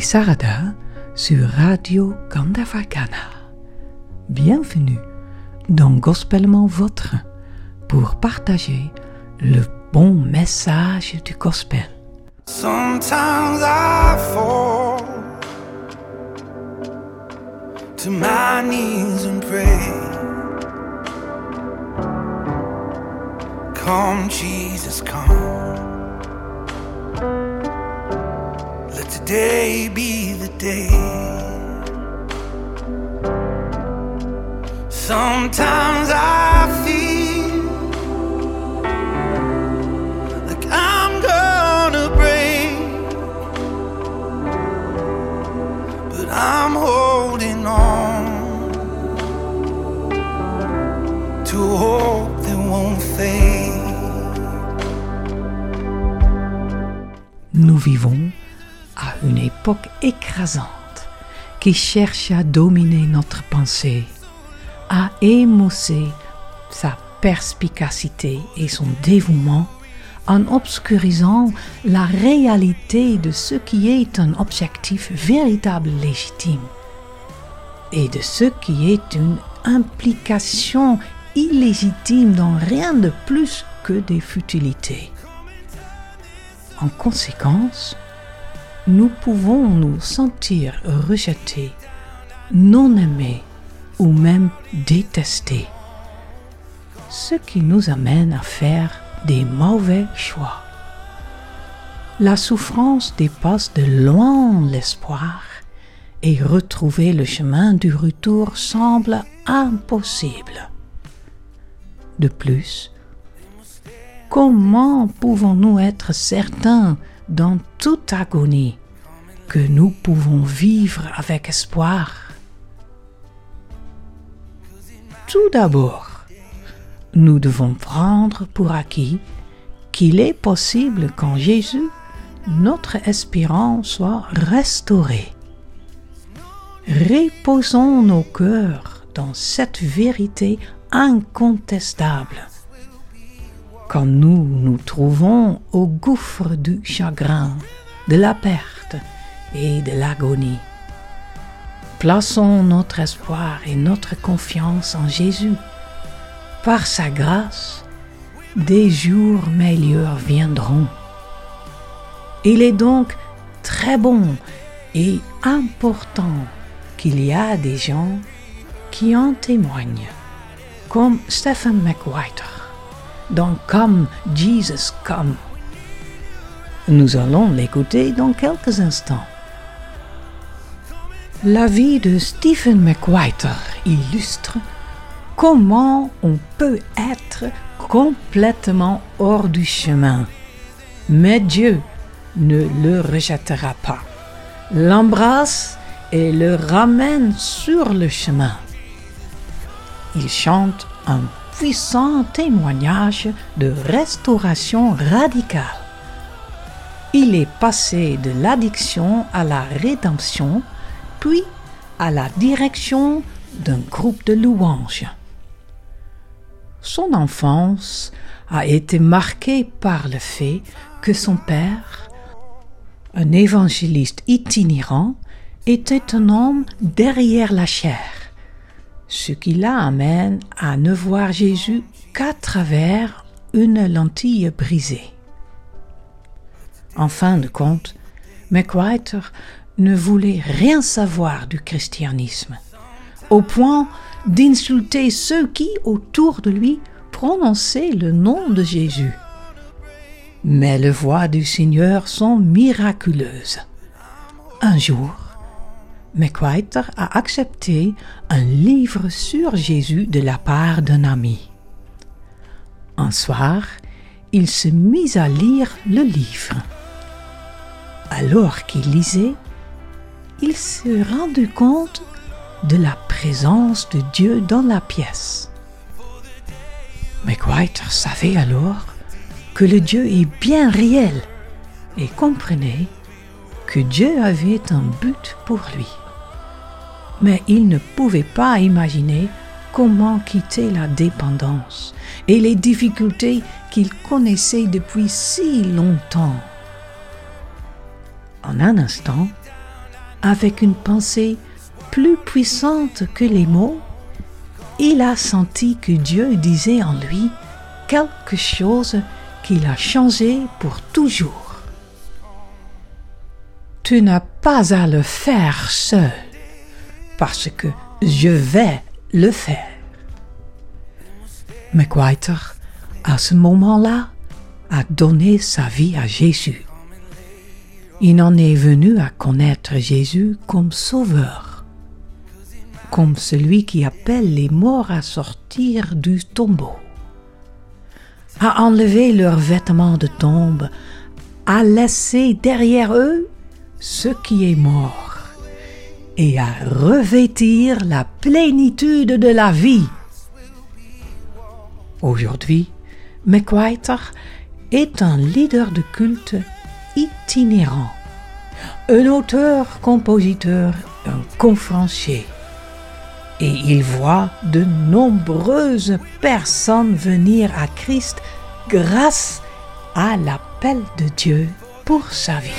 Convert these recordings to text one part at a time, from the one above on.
Sarada sur Radio Gandavagana. Bienvenue dans Gospellement Votre pour partager le bon message du gospel. Today be the day. Sometimes I feel like I'm gonna break, but I'm holding on to hope that won't fade. Nous vivons une époque écrasante qui cherche à dominer notre pensée, à émousser sa perspicacité et son dévouement en obscurisant la réalité de ce qui est un objectif véritable légitime et de ce qui est une implication illégitime dans rien de plus que des futilités. En conséquence, nous pouvons nous sentir rejetés, non aimés ou même détestés, ce qui nous amène à faire des mauvais choix. La souffrance dépasse de loin l'espoir et retrouver le chemin du retour semble impossible. De plus, comment pouvons-nous être certains dans toute agonie que nous pouvons vivre avec espoir Tout d'abord, nous devons prendre pour acquis qu'il est possible qu'en Jésus, notre espérance soit restaurée. Reposons nos cœurs dans cette vérité incontestable quand nous nous trouvons au gouffre du chagrin, de la perte et de l'agonie. Plaçons notre espoir et notre confiance en Jésus. Par sa grâce, des jours meilleurs viendront. Il est donc très bon et important qu'il y a des gens qui en témoignent, comme Stephen McWhiter dans Come, Jesus Come. Nous allons l'écouter dans quelques instants. La vie de Stephen McWhiter illustre comment on peut être complètement hors du chemin. Mais Dieu ne le rejettera pas, l'embrasse et le ramène sur le chemin. Il chante un puissant témoignage de restauration radicale. Il est passé de l'addiction à la rédemption, puis à la direction d'un groupe de louanges. Son enfance a été marquée par le fait que son père, un évangéliste itinérant, était un homme derrière la chair ce qui l'amène à ne voir Jésus qu'à travers une lentille brisée. En fin de compte, McWhiter ne voulait rien savoir du christianisme, au point d'insulter ceux qui, autour de lui, prononçaient le nom de Jésus. Mais les voix du Seigneur sont miraculeuses. Un jour, McWhiter a accepté un livre sur Jésus de la part d'un ami. Un soir, il se mit à lire le livre. Alors qu'il lisait, il se rendit compte de la présence de Dieu dans la pièce. McWhiter savait alors que le Dieu est bien réel et comprenait que Dieu avait un but pour lui. Mais il ne pouvait pas imaginer comment quitter la dépendance et les difficultés qu'il connaissait depuis si longtemps. En un instant, avec une pensée plus puissante que les mots, il a senti que Dieu disait en lui quelque chose qu'il a changé pour toujours. Tu n'as pas à le faire seul, parce que je vais le faire. McWhiter, à ce moment-là, a donné sa vie à Jésus. Il en est venu à connaître Jésus comme sauveur, comme celui qui appelle les morts à sortir du tombeau, à enlever leurs vêtements de tombe, à laisser derrière eux ce qui est mort et à revêtir la plénitude de la vie. Aujourd'hui, McWhiter est un leader de culte itinérant, un auteur, compositeur, un conférencier. Et il voit de nombreuses personnes venir à Christ grâce à l'appel de Dieu pour sa vie.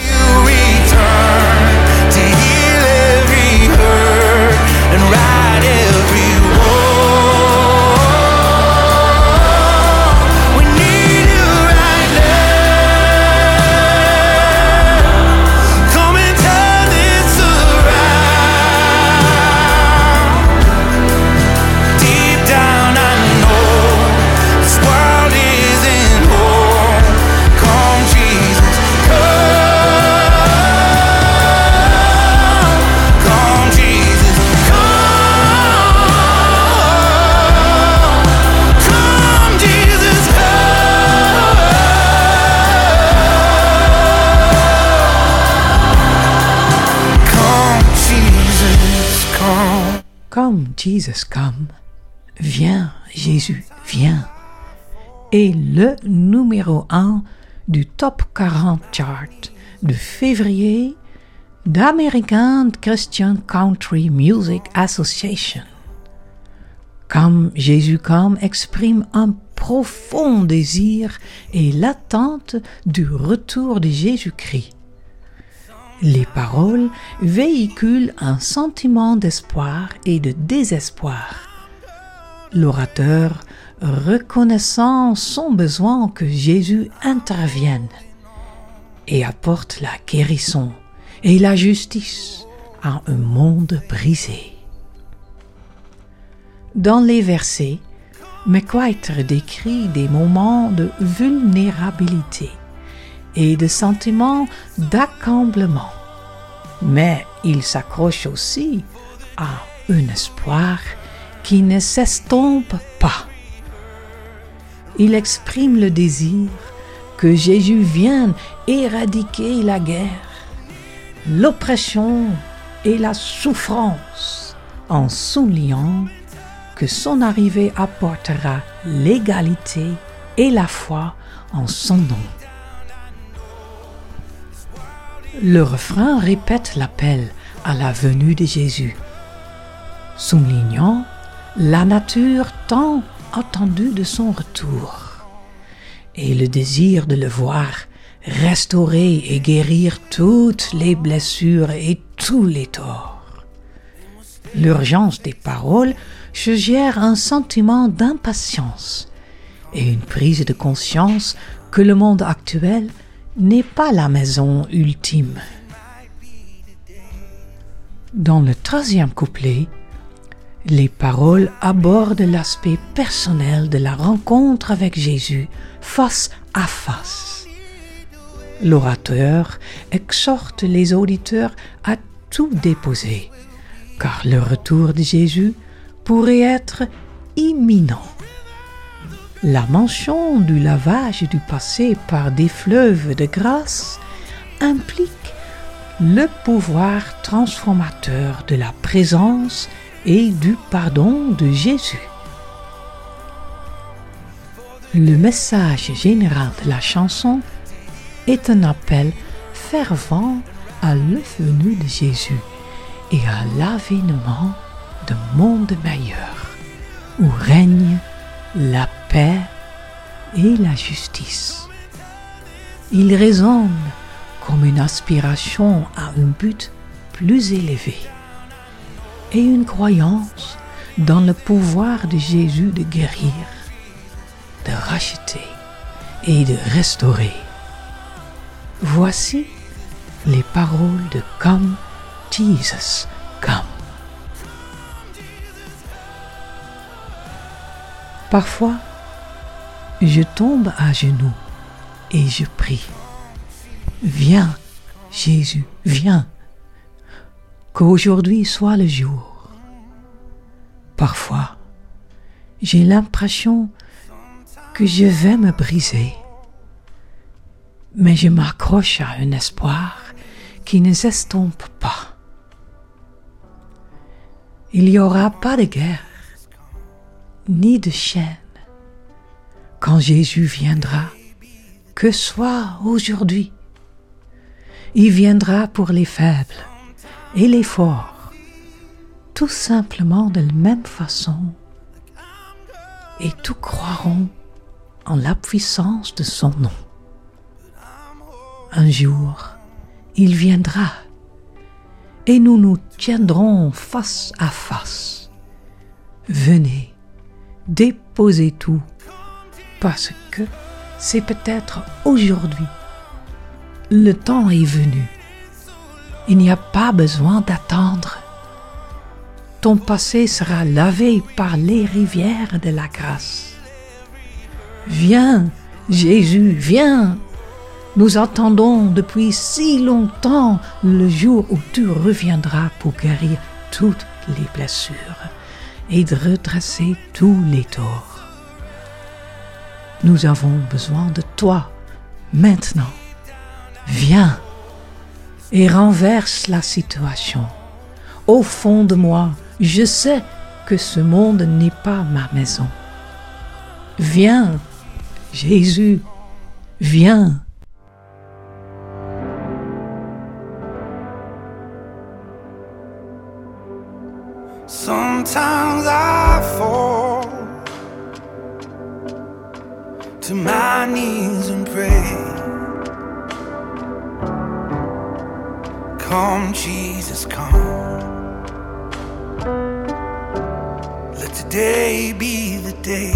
Come. Jesus come, viens Jésus, viens, est le numéro un du top 40 chart de février d'American Christian Country Music Association. Comme Jésus comme exprime un profond désir et l'attente du retour de Jésus-Christ. Les paroles véhiculent un sentiment d'espoir et de désespoir. L'orateur, reconnaissant son besoin que Jésus intervienne et apporte la guérison et la justice à un monde brisé. Dans les versets, McWhiter décrit des moments de vulnérabilité et de sentiments d'accablement, mais il s'accroche aussi à un espoir qui ne s'estompe pas. Il exprime le désir que Jésus vienne éradiquer la guerre, l'oppression et la souffrance en soulignant que son arrivée apportera l'égalité et la foi en son nom. Le refrain répète l'appel à la venue de Jésus, soulignant la nature tant attendue de son retour et le désir de le voir restaurer et guérir toutes les blessures et tous les torts. L'urgence des paroles suggère un sentiment d'impatience et une prise de conscience que le monde actuel n'est pas la maison ultime. Dans le troisième couplet, les paroles abordent l'aspect personnel de la rencontre avec Jésus face à face. L'orateur exhorte les auditeurs à tout déposer, car le retour de Jésus pourrait être imminent. La mention du lavage du passé par des fleuves de grâce implique le pouvoir transformateur de la présence et du pardon de Jésus. Le message général de la chanson est un appel fervent à la venue de Jésus et à l'avènement d'un monde meilleur où règne la paix et la justice. Il résonne comme une aspiration à un but plus élevé et une croyance dans le pouvoir de Jésus de guérir, de racheter et de restaurer. Voici les paroles de Come Jesus Come. Parfois, je tombe à genoux et je prie. Viens, Jésus, viens. Qu'aujourd'hui soit le jour. Parfois, j'ai l'impression que je vais me briser. Mais je m'accroche à un espoir qui ne s'estompe pas. Il n'y aura pas de guerre, ni de chaîne. Quand Jésus viendra, que soit aujourd'hui, il viendra pour les faibles et les forts, tout simplement de la même façon, et tous croiront en la puissance de son nom. Un jour, il viendra et nous nous tiendrons face à face. Venez, déposez tout, parce que c'est peut-être aujourd'hui. Le temps est venu. Il n'y a pas besoin d'attendre. Ton passé sera lavé par les rivières de la grâce. Viens, Jésus, viens. Nous attendons depuis si longtemps le jour où tu reviendras pour guérir toutes les blessures et de redresser tous les torts. Nous avons besoin de toi maintenant. Viens et renverse la situation. Au fond de moi, je sais que ce monde n'est pas ma maison. Viens, Jésus, viens. Come, Jesus, come. Let today be the day.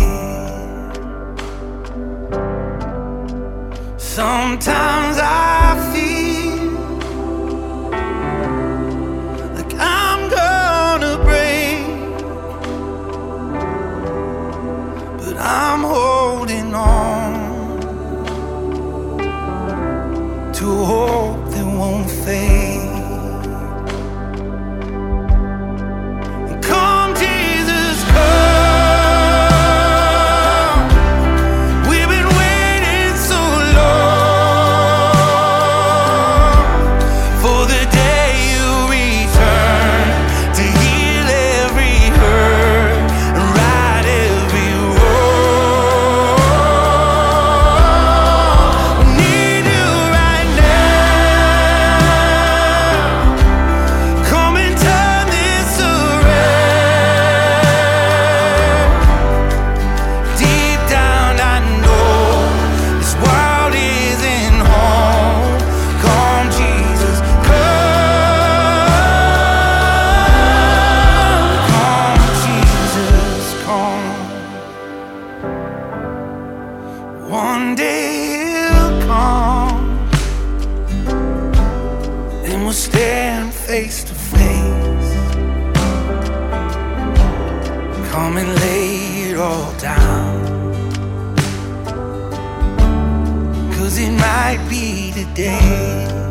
Sometimes Come and lay it all down. Cause it might be today.